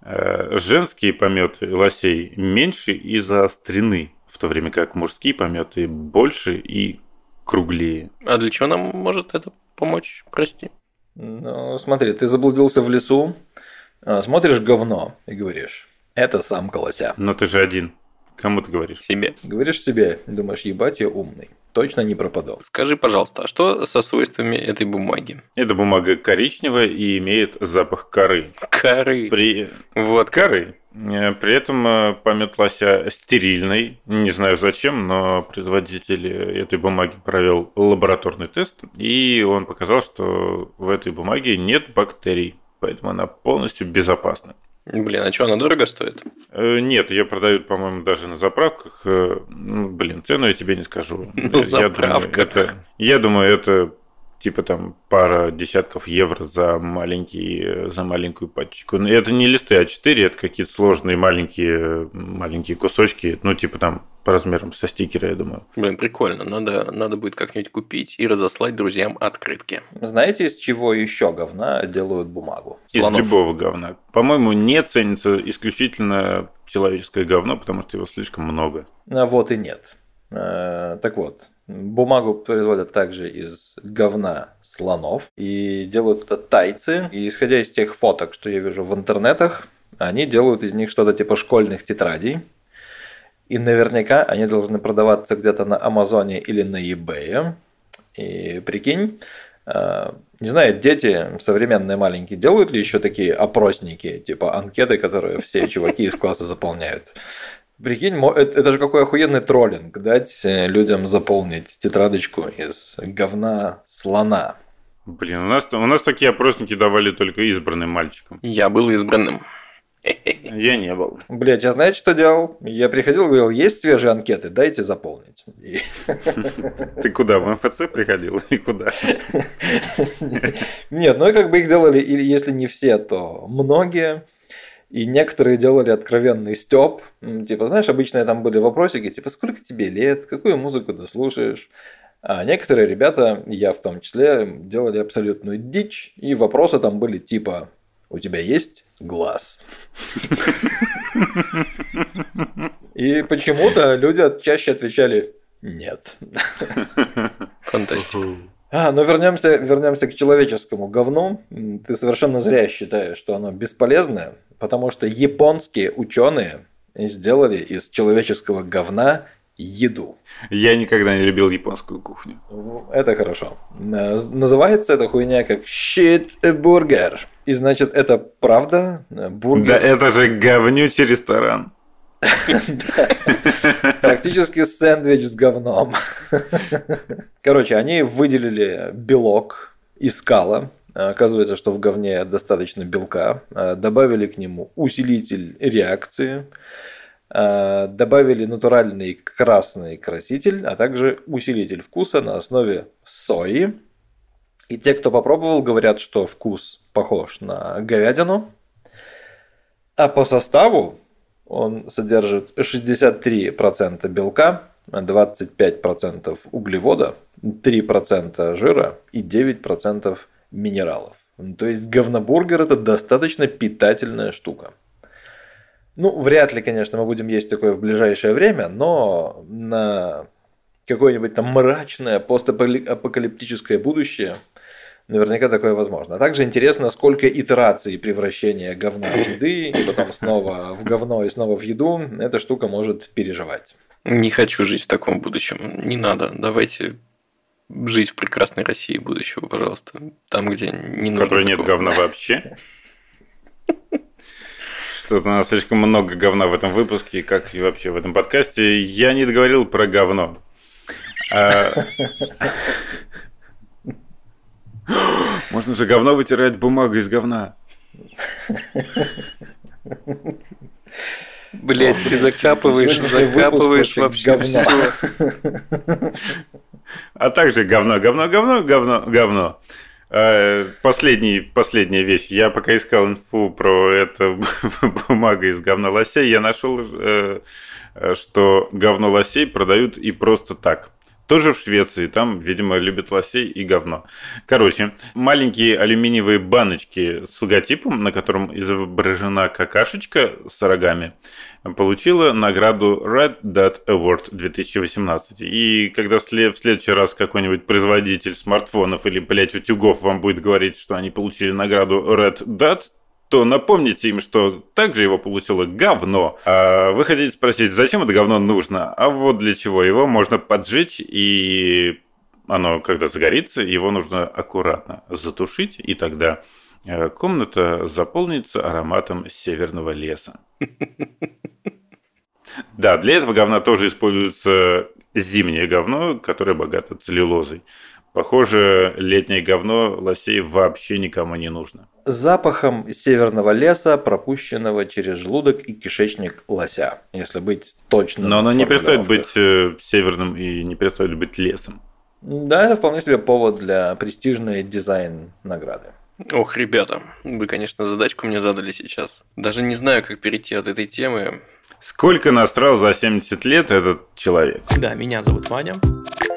Э, Женские пометы лосей меньше и заострены, в то время как мужские пометы больше и круглее. А для чего нам может это помочь? Прости. Ну, смотри, ты заблудился в лесу, а, смотришь говно и говоришь, это самка лося. Но ты же один. Кому ты говоришь? Себе. Говоришь себе, думаешь, ебать, я умный. Точно не пропаду. Скажи, пожалуйста, а что со свойствами этой бумаги? Эта бумага коричневая и имеет запах коры. Коры. При Вот коры При этом э, память лося стерильной. Не знаю зачем, но производитель этой бумаги провел лабораторный тест, и он показал, что в этой бумаге нет бактерий, поэтому она полностью безопасна. Блин, а что, она дорого стоит? Э, Нет, ее продают, по-моему, даже на заправках. Э, ну, Блин, цену я тебе не скажу. На Я думаю, заправках. это- Я думаю, это типа там пара десятков евро за маленький, за маленькую пачечку. Но это не листы А4, это какие-то сложные маленькие, маленькие кусочки, ну типа там по размерам со стикера, я думаю. Блин, прикольно. Надо, надо будет как-нибудь купить и разослать друзьям открытки. Знаете, из чего еще говна делают бумагу? Из Слонов. любого говна. По-моему, не ценится исключительно человеческое говно, потому что его слишком много. А вот и нет. Э, Так вот, бумагу производят также из говна слонов. И делают это тайцы. И исходя из тех фоток, что я вижу в интернетах, они делают из них что-то типа школьных тетрадей. И наверняка они должны продаваться где-то на Амазоне или на eBay. И прикинь, э, не знаю, дети современные маленькие делают ли еще такие опросники, типа анкеты, которые все чуваки из класса заполняют? Прикинь, это, это же какой охуенный троллинг, дать э, людям заполнить тетрадочку из говна слона. Блин, у нас, у нас такие опросники давали только избранным мальчикам. Я был избранным. Я не был. Блять, я знаете, что делал? Я приходил и говорил, есть свежие анкеты, дайте заполнить. Ты куда, в МФЦ приходил или куда? Нет, ну и как бы их делали, или если не все, то многие. И некоторые делали откровенный. М, Типа, знаешь, обычно там были вопросики, типа, сколько тебе лет, какую музыку ты слушаешь. А некоторые ребята, я в том числе, делали абсолютную дичь. И вопросы там были типа, у тебя есть глаз? И почему-то люди чаще отвечали нет. Фантастика. А, ну вернемся, вернемся к человеческому говну. Ты совершенно зря считаешь, что оно бесполезное, потому что японские ученые сделали из человеческого говна еду. Я никогда не любил японскую кухню. Это хорошо. Э, Называется эта хуйня как shit burger. И значит, это правда? Э, Да Бургер это же говнючий ресторан. практически сэндвич с говном. Короче, они выделили белок из скала. Оказывается, что в говне достаточно белка. Э, Добавили к нему усилитель реакции. Э, Добавили натуральный красный краситель, а также усилитель вкуса на основе сои. И те, кто попробовал, говорят, что вкус похож на говядину. А по составу он содержит 63% белка, 25% углевода, 3% жира и 9% минералов. Ну, То есть говнобургер это достаточно питательная штука. Ну, вряд ли, конечно, мы будем есть такое в ближайшее время, но на какое-нибудь там мрачное постапокалиптическое будущее наверняка такое возможно. А также интересно, сколько итераций превращения говна в еды, и потом снова в говно и снова в еду эта штука может переживать. Не хочу жить в таком будущем. Не надо. Давайте жить в прекрасной России будущего, пожалуйста. Там, где не В нужно которой нет говна вообще. Что-то у нас слишком много говна в этом выпуске, как и вообще в этом подкасте. Я не договорил про говно. Можно же говно вытирать бумагой из говна. Блять, ты закапываешь, закапываешь вообще говно. все. А также говно, говно, говно, говно, говно. Э, Последний, последняя вещь. Я пока искал инфу про это бумага из говна лосей, я нашел, э, э, что говно лосей продают и просто так. Тоже в Швеции, там, видимо, любят лосей и говно. Короче, маленькие алюминиевые баночки с логотипом, на котором изображена какашечка с рогами, получила награду Red Dot Award 2018. И когда в следующий раз какой-нибудь производитель смартфонов или, блядь, утюгов вам будет говорить, что они получили награду Red Dot, то напомните им, что также его получило говно. А вы хотите спросить, зачем это говно нужно? А вот для чего. Его можно поджечь, и оно, когда загорится, его нужно аккуратно затушить, и тогда э, комната заполнится ароматом северного леса. Да, для этого говна тоже используется зимнее говно, которое богато целлюлозой. Похоже, летнее говно лосей вообще никому не нужно. Запахом северного леса, пропущенного через желудок и кишечник лося, если быть точным. Но оно не перестает быть э, северным и не перестает быть лесом. Да, это вполне себе повод для престижной дизайн награды. Ох, ребята, вы, конечно, задачку мне задали сейчас. Даже не знаю, как перейти от этой темы. Сколько насрал за 70 лет этот человек? Да, меня зовут Ваня.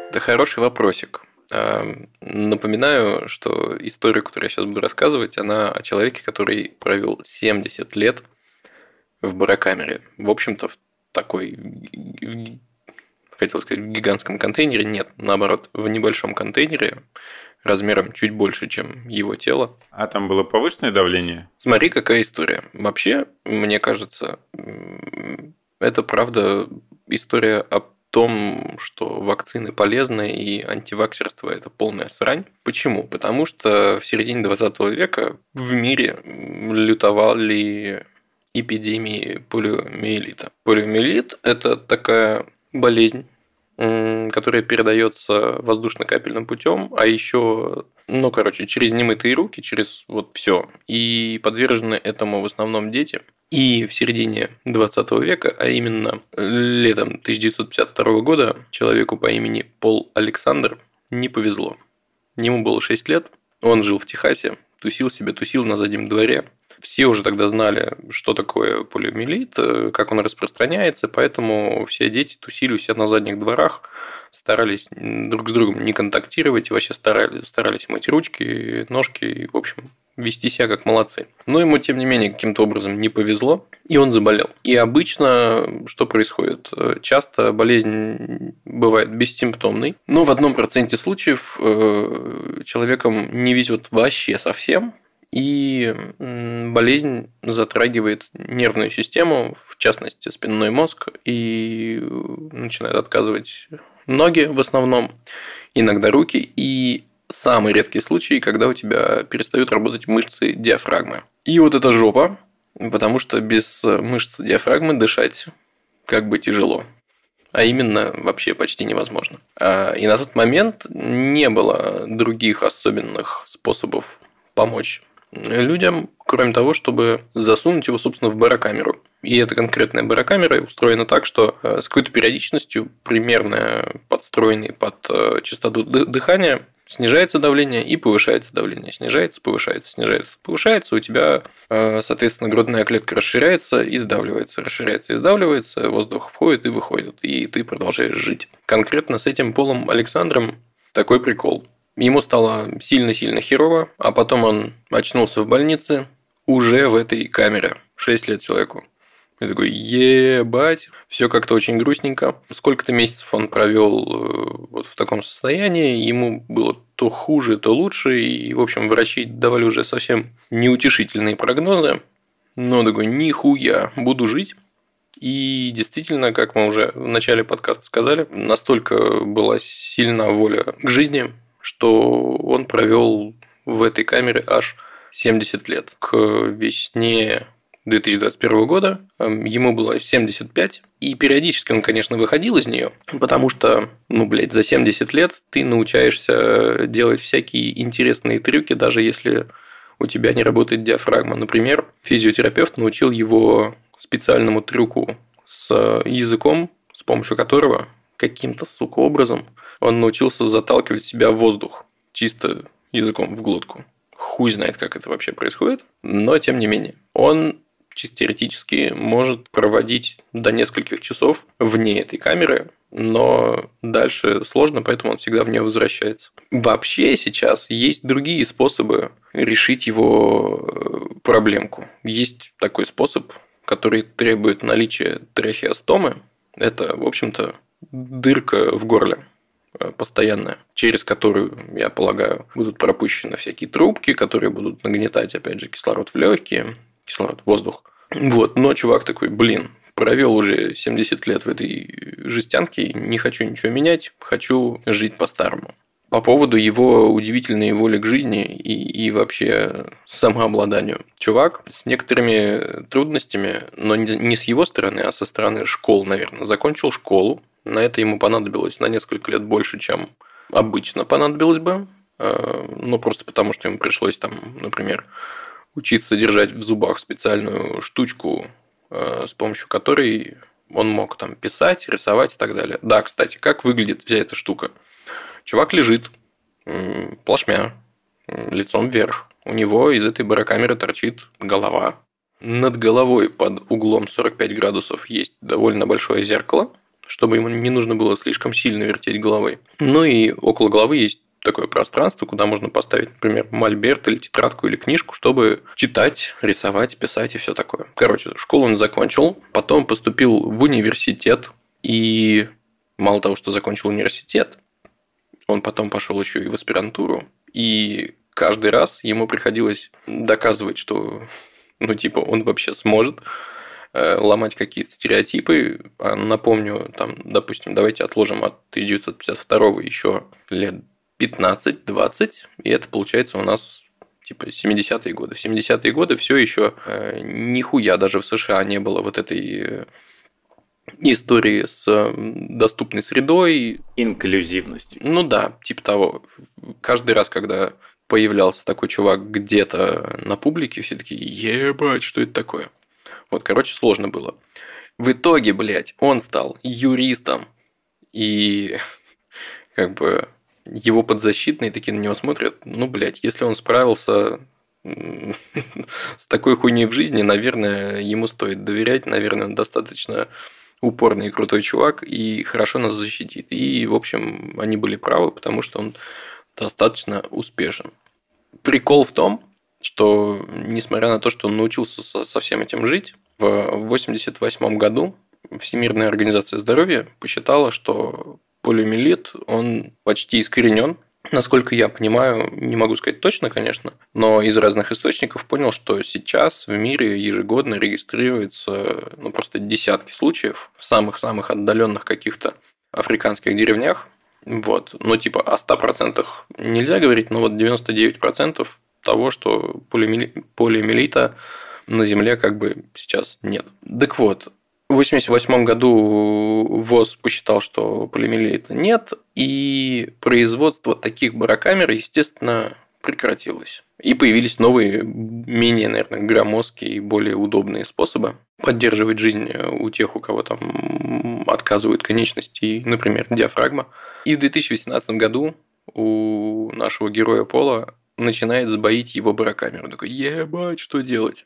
Это хороший вопросик. А, Напоминаю, что история, которую я сейчас буду рассказывать, она о человеке, который провел 70 лет в барокамере. В общем-то, в такой, хотел сказать, в гигантском контейнере. Нет, наоборот, в небольшом контейнере размером чуть больше, чем его тело. А там было повышенное давление? Смотри, какая история. Вообще, мне кажется, это правда история о том, что вакцины полезны и антиваксерство – это полная срань. Почему? Потому что в середине 20 века в мире лютовали эпидемии полиомиелита. Полиомиелит – это такая болезнь, которая передается воздушно-капельным путем, а еще, ну, короче, через немытые руки, через вот все. И подвержены этому в основном дети. И в середине 20 века, а именно летом 1952 года, человеку по имени Пол Александр не повезло. Ему было 6 лет, он жил в Техасе, тусил себе, тусил на заднем дворе. Все уже тогда знали, что такое полиомиелит, э, как он распространяется, поэтому все дети тусили у себя на задних дворах, старались друг с другом не контактировать вообще старались, старались мыть ручки, ножки и, в общем, вести себя как молодцы. Но ему, тем не менее, каким-то образом не повезло, и он заболел. И обычно что происходит? Часто болезнь бывает бессимптомной, но в одном проценте случаев э, человеком не везет вообще совсем, и болезнь затрагивает нервную систему, в частности спинной мозг, и начинает отказывать ноги в основном, иногда руки, и самый редкий случай, когда у тебя перестают работать мышцы диафрагмы. И вот это жопа, потому что без мышц диафрагмы дышать как бы тяжело. А именно вообще почти невозможно. А, И на тот момент не было других особенных способов помочь людям, кроме того, чтобы засунуть его, собственно, в барокамеру. И эта конкретная барокамера устроена так, что э, с какой-то периодичностью, примерно подстроенной под э, частоту ды- дыхания, снижается давление и повышается давление. Снижается, повышается, снижается, повышается. У тебя, э, соответственно, грудная клетка расширяется и сдавливается. Расширяется и сдавливается, воздух входит и выходит. И ты продолжаешь жить. Конкретно с этим Полом Александром такой прикол. Ему стало сильно-сильно херово, а потом он очнулся в больнице уже в этой камере. 6 лет человеку. Я такой, ебать, все как-то очень грустненько. Сколько-то месяцев он провел э, вот в таком состоянии, ему было то хуже, то лучше, и, в общем, врачи давали уже совсем неутешительные прогнозы. Но такой, нихуя, буду жить. И действительно, как мы уже в начале подкаста сказали, настолько была сильна воля к жизни, что он провел в этой камере аж 70 лет. К весне 2021 года эм, ему было 75, и периодически он, конечно, выходил из нее, потому что, ну, блядь, за 70 лет ты научаешься делать всякие интересные трюки, даже если у тебя не работает диафрагма. Например, физиотерапевт научил его специальному трюку с языком, с помощью которого каким-то, сука, образом он научился заталкивать в себя воздух чисто языком в глотку. Хуй знает, как это вообще происходит, но тем не менее. Он чисто теоретически может проводить до нескольких часов вне этой камеры, но дальше сложно, поэтому он всегда в нее возвращается. Вообще сейчас есть другие способы решить его э, проблемку. Есть такой способ, который требует наличия трахеостомы. Это, в общем-то, дырка в горле постоянная, через которую, я полагаю, будут пропущены всякие трубки, которые будут нагнетать, опять же, кислород в легкие, кислород в воздух. Вот, но чувак такой, блин, провел уже 70 лет в этой жестянке, не хочу ничего менять, хочу жить по-старому. по поводу его удивительной воли к жизни и, и вообще самообладанию. Чувак с некоторыми трудностями, но не с его стороны, а со стороны школ, наверное, закончил школу. На это ему понадобилось на несколько лет больше, чем обычно понадобилось бы. Э, ну, просто потому, что ему пришлось там, например, учиться держать в зубах специальную штучку, э, с помощью которой он мог там писать, рисовать и так далее. Да, кстати, как выглядит вся эта штука? Чувак лежит плашмя, лицом вверх. У него из этой барокамеры торчит голова. Над головой под углом 45 градусов есть довольно большое зеркало, чтобы ему не нужно было слишком сильно вертеть головой. Ну и около головы есть такое пространство, куда можно поставить, например, мольберт или тетрадку или книжку, чтобы читать, рисовать, писать и все такое. Короче, школу он закончил, потом поступил в университет, и мало того, что закончил университет, он потом пошел еще и в аспирантуру, и каждый раз ему приходилось доказывать, что, ну, типа, он вообще сможет ломать какие-то стереотипы. А напомню, там, допустим, давайте отложим от 1952 еще лет 15-20, и это получается у нас типа 70-е годы. В 70-е годы все еще э, нихуя даже в США не было вот этой э, истории с доступной средой. Инклюзивностью. Ну да, типа того. Каждый раз, когда появлялся такой чувак где-то на публике, все такие, ебать, что это такое? Вот, короче, сложно было. В итоге, блядь, он стал юристом. И как бы его подзащитные такие на него смотрят, ну, блядь, если он справился с такой хуйней в жизни, наверное, ему стоит доверять, наверное, он достаточно упорный и крутой чувак и хорошо нас защитит. И, в общем, они были правы, потому что он достаточно успешен. Прикол в том, что, несмотря на то, что он научился со, всем этим жить, в 1988 году Всемирная организация здоровья посчитала, что полиомиелит, он почти искоренен. Насколько я понимаю, не могу сказать точно, конечно, но из разных источников понял, что сейчас в мире ежегодно регистрируется ну, просто десятки случаев в самых-самых отдаленных каких-то африканских деревнях. Вот. Ну, типа, о 100% нельзя говорить, но вот 99% того, что полиомиелита на Земле как бы сейчас нет. Так вот, в 1988 году ВОЗ посчитал, что полимелита нет, и производство таких барокамер, естественно, прекратилось. И появились новые, менее, наверное, громоздкие и более удобные способы поддерживать жизнь у тех, у кого там отказывают конечности, например, диафрагма. И в 2018 году у нашего героя Пола начинает сбоить его барокамеру. Такой, ебать, что делать?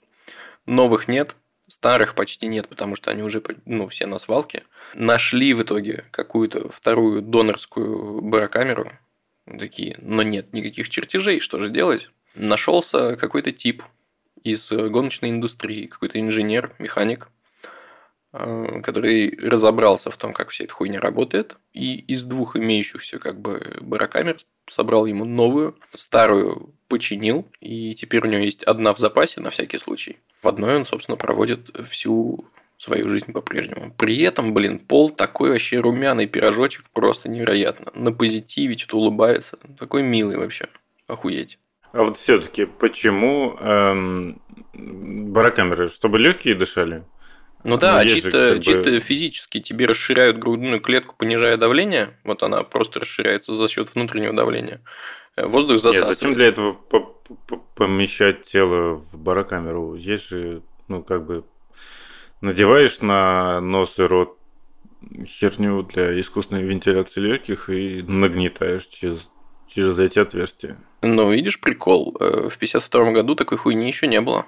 Новых нет, Старых почти нет, потому что они уже ну, все на свалке. Нашли в итоге какую-то вторую донорскую барокамеру. Такие, но нет никаких чертежей, что же делать? Нашелся какой-то тип из гоночной индустрии, какой-то инженер, механик, который разобрался в том, как вся эта хуйня работает, и из двух имеющихся как бы барокамер собрал ему новую, старую починил, и теперь у него есть одна в запасе на всякий случай. В одной он, собственно, проводит всю свою жизнь по-прежнему. При этом, блин, Пол такой вообще румяный пирожочек, просто невероятно. На позитиве, что-то улыбается. Такой милый вообще. Охуеть. А вот все-таки почему эм, барокамеры? Чтобы легкие дышали? Ну да, ну, чисто, как чисто бы... физически тебе расширяют грудную клетку, понижая давление. Вот она просто расширяется за счет внутреннего давления. Э, воздух засасывается. Нет, зачем для этого помещать тело в барокамеру? Есть же, ну, как бы, надеваешь на нос и рот херню для искусственной вентиляции легких и нагнетаешь через, через эти отверстия. Ну, видишь, прикол. Э, в 52 году такой хуйни еще не было.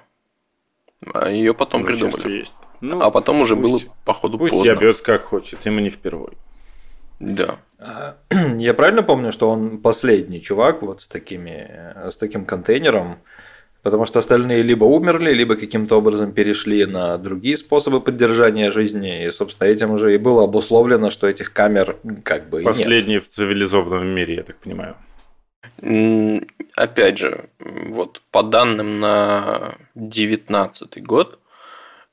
А ее потом ну, придумали. Есть. Ну, а потом уже пусть, было, походу, пусть поздно. Пусть я как хочет, ему не впервой. Да. Я правильно помню, что он последний чувак вот с, такими, с таким контейнером, потому что остальные либо умерли, либо каким-то образом перешли на другие способы поддержания жизни, и, собственно, этим уже и было обусловлено, что этих камер как бы Последний нет. в цивилизованном мире, я так понимаю. Опять же, вот по данным на 2019 год,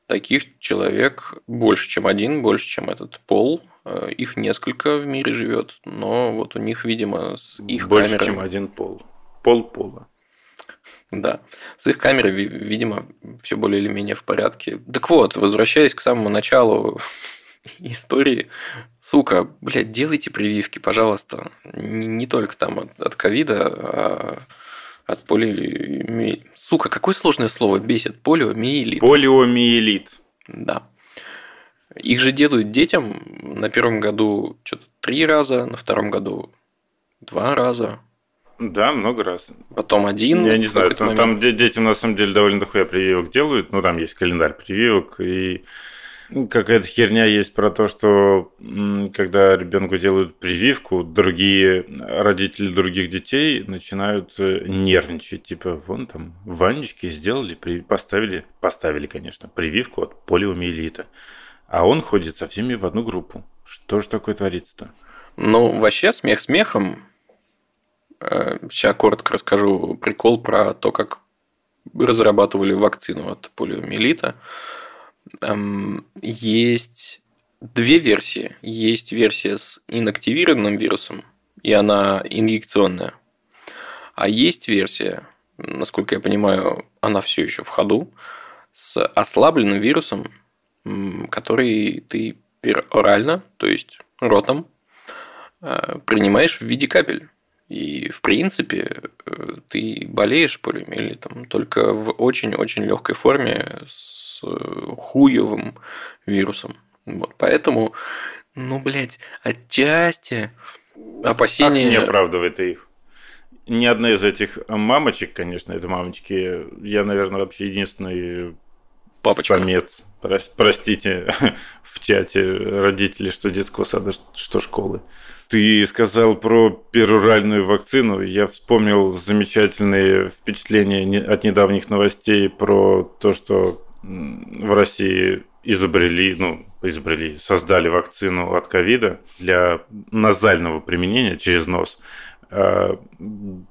таких человек больше, чем один, больше, чем этот пол – Э, Их несколько в мире живет, но вот у них, видимо, с их Больше, камерами... чем один пол. Пол пола. Да. С их камерой, ви- видимо, все более или менее в порядке. Так вот, возвращаясь к самому началу истории, сука, блядь, делайте прививки, пожалуйста. Не, только там от ковида, а от полиомиелита. Сука, какое сложное слово бесит? Полиомиелит. Полиомиелит. Да. Их же делают детям на первом году что-то три раза, на втором году два раза, Да, много раз. потом один. Я не знаю, там, момент. там де- детям на самом деле довольно дохуя прививок делают, ну там есть календарь прививок, и какая-то херня есть про то, что когда ребенку делают прививку, другие родители других детей начинают э, нервничать, типа вон там Ванечке сделали, поставили, поставили, конечно, прививку от полиомиелита, а он ходит со всеми в одну группу. Что же такое творится-то? Ну, вообще, смех смехом. Сейчас коротко расскажу прикол про то, как разрабатывали вакцину от полиомиелита. Есть две версии. Есть версия с инактивированным вирусом, и она инъекционная. А есть версия, насколько я понимаю, она все еще в ходу, с ослабленным вирусом, который ты перорально, то есть ротом, э, принимаешь в виде капель. И, в принципе, э, ты болеешь полиомиелитом только в очень-очень легкой форме с э, хуевым вирусом. Вот, поэтому, ну, блядь, отчасти Ах, опасения... не оправдывает их. Ни одна из этих мамочек, конечно, это мамочки, я, наверное, вообще единственный Папочка. самец, прос- простите, в чате родителей, что детского сада, что школы. Ты сказал про перуральную вакцину. Я вспомнил замечательные впечатления от недавних новостей про то, что в России изобрели, ну, изобрели, создали вакцину от ковида для назального применения через нос. А,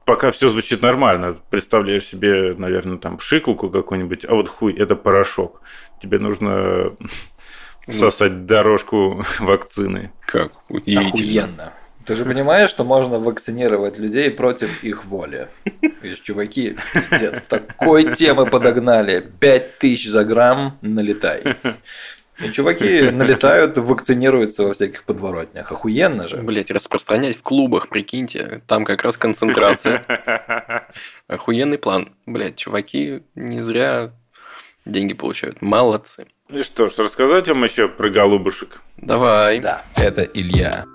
Пока все звучит нормально. Представляешь себе, наверное, там пшикалку какую-нибудь, а вот хуй, это порошок. Тебе нужно всосать дорожку вакцины. Как удивительно. Охуенно. Ты же понимаешь, что можно вакцинировать людей против их воли. Видишь, чуваки, пиздец, такой темы подогнали. 5000 за грамм, налетай. И чуваки налетают, вакцинируются во всяких подворотнях. Охуенно же. Блять, распространять в клубах, прикиньте, там как раз концентрация. Охуенный план. Блять, чуваки не зря деньги получают. Молодцы. И что ж, рассказать вам еще про голубушек. Давай. Да, это Илья.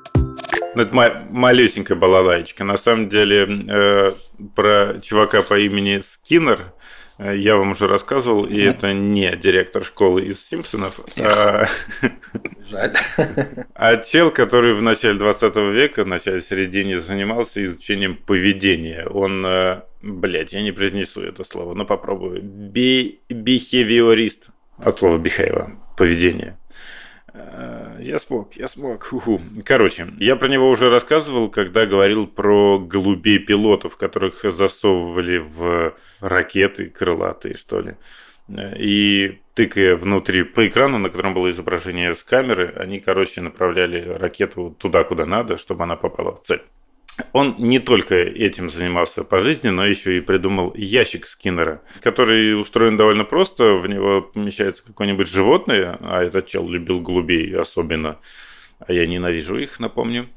Ну, это ма- малюсенькая балалайчка. На самом деле, э, про чувака по имени Скиннер э, я вам уже рассказывал, и это не директор школы из Симпсонов, а, Жаль. а чел, который в начале 20 века, в начале середине занимался изучением поведения. Он, э, блядь, я не произнесу это слово, но попробую. Би- Бихевиорист. От слова behave, поведение. Э, Я смог, я смог. Ху-ху. Короче, я про него уже рассказывал, когда говорил про голубей пилотов, которых засовывали в ракеты крылатые, что ли. Э, И тыкая внутри по экрану, на котором было изображение с камеры, они, короче, направляли ракету туда, куда надо, чтобы она попала в цель. Он не только этим занимался по жизни, но еще и придумал ящик Скиннера, который устроен довольно просто. В него помещается какое-нибудь животное, а этот чел любил голубей особенно, а я ненавижу их, напомню.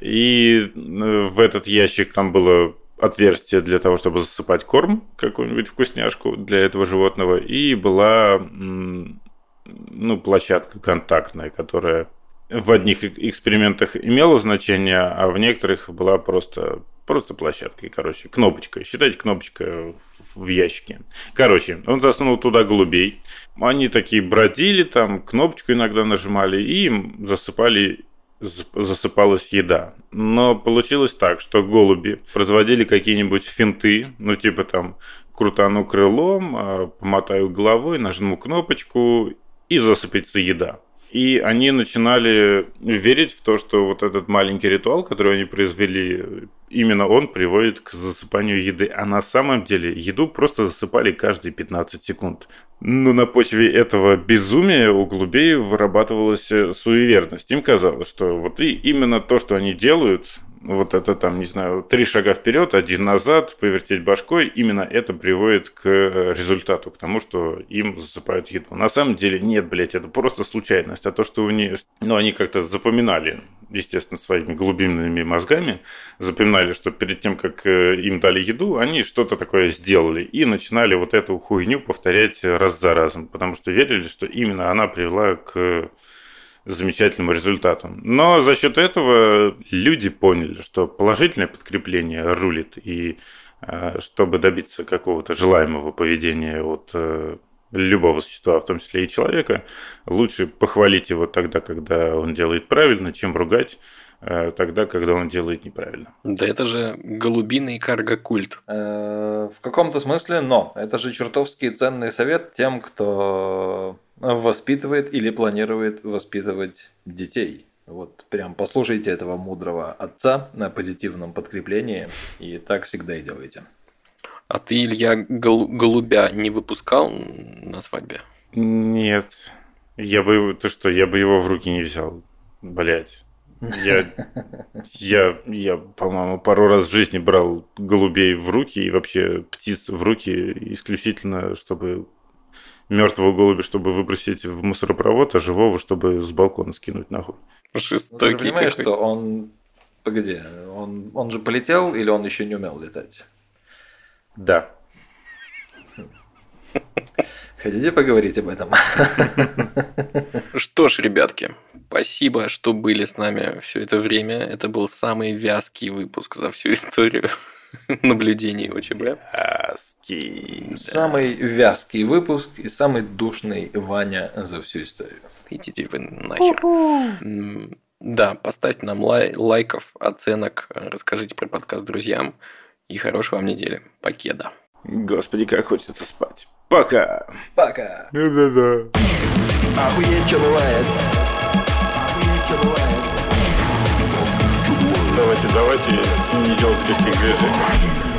И э, в этот ящик там было отверстие для того, чтобы засыпать корм, какую-нибудь вкусняшку для этого животного, и была ну, площадка контактная, которая в одних эк- экспериментах имела значение, а в некоторых была просто, просто площадкой, короче, кнопочкой. Считайте, кнопочка в- ящике. Короче, он засунул туда голубей. Они такие бродили там, кнопочку иногда нажимали, и им засыпали засыпалась еда. Но получилось так, что голуби производили какие-нибудь финты, ну типа там крутану крылом, а, помотаю головой, нажму кнопочку и засыпется еда. И они начинали верить в то, что вот этот маленький ритуал, который они произвели, именно он приводит к засыпанию еды. А на самом деле еду просто засыпали каждые 15 секунд. Но на почве этого безумия у голубей вырабатывалась э, суеверность. Им казалось, что вот и именно то, что они делают, вот это там, не знаю, три шага вперед, один назад, повертеть башкой, именно это приводит к э, результату, к тому, что им засыпают еду. На самом деле нет, блядь, это просто случайность. А то, что они, ну, они как-то запоминали, естественно, своими глубинными мозгами, запоминали, что перед тем, как э, им дали еду, они что-то такое сделали и начинали вот эту хуйню повторять раз за разом, потому что верили, что именно она привела к замечательным результатом. Но за счет этого люди поняли, что положительное подкрепление рулит, и э, чтобы добиться какого-то желаемого поведения от э, любого существа, в том числе и человека, лучше похвалить его тогда, когда он делает правильно, чем ругать э, тогда, когда он делает неправильно. Да это же голубиный карго-культ. В каком-то смысле, но это же чертовски ценный совет тем, кто воспитывает или планирует воспитывать детей. Вот прям послушайте этого мудрого отца на позитивном подкреплении, и так всегда и делайте. А ты, Илья, гол- голубя не выпускал на свадьбе? Нет. Я бы его, то что, я бы его в руки не взял. Блять. Я, я, я, по-моему, пару раз в жизни брал голубей в руки и вообще птиц в руки исключительно, чтобы мертвого голубя, чтобы выбросить в мусоропровод, а живого, чтобы с балкона скинуть нахуй. Ну, ты же понимаешь, что он... Погоди, он, он же полетел или он еще не умел летать? Да. Хотите поговорить об этом? Что ж, ребятки, спасибо, что были с нами все это время. Это был самый вязкий выпуск за всю историю наблюдений ОЧБ. Вязкий. Самый вязкий выпуск и самый душный Ваня за всю историю. Идите вы нахер. Да, поставьте нам лай- лайков, оценок, расскажите про подкаст друзьям. И хорошей вам недели. Покеда. Господи, как хочется спать. Пока. Пока. Да-да-да. Охуеть, что бывает. Охуеть, что бывает. Давайте, не делать лишних движений.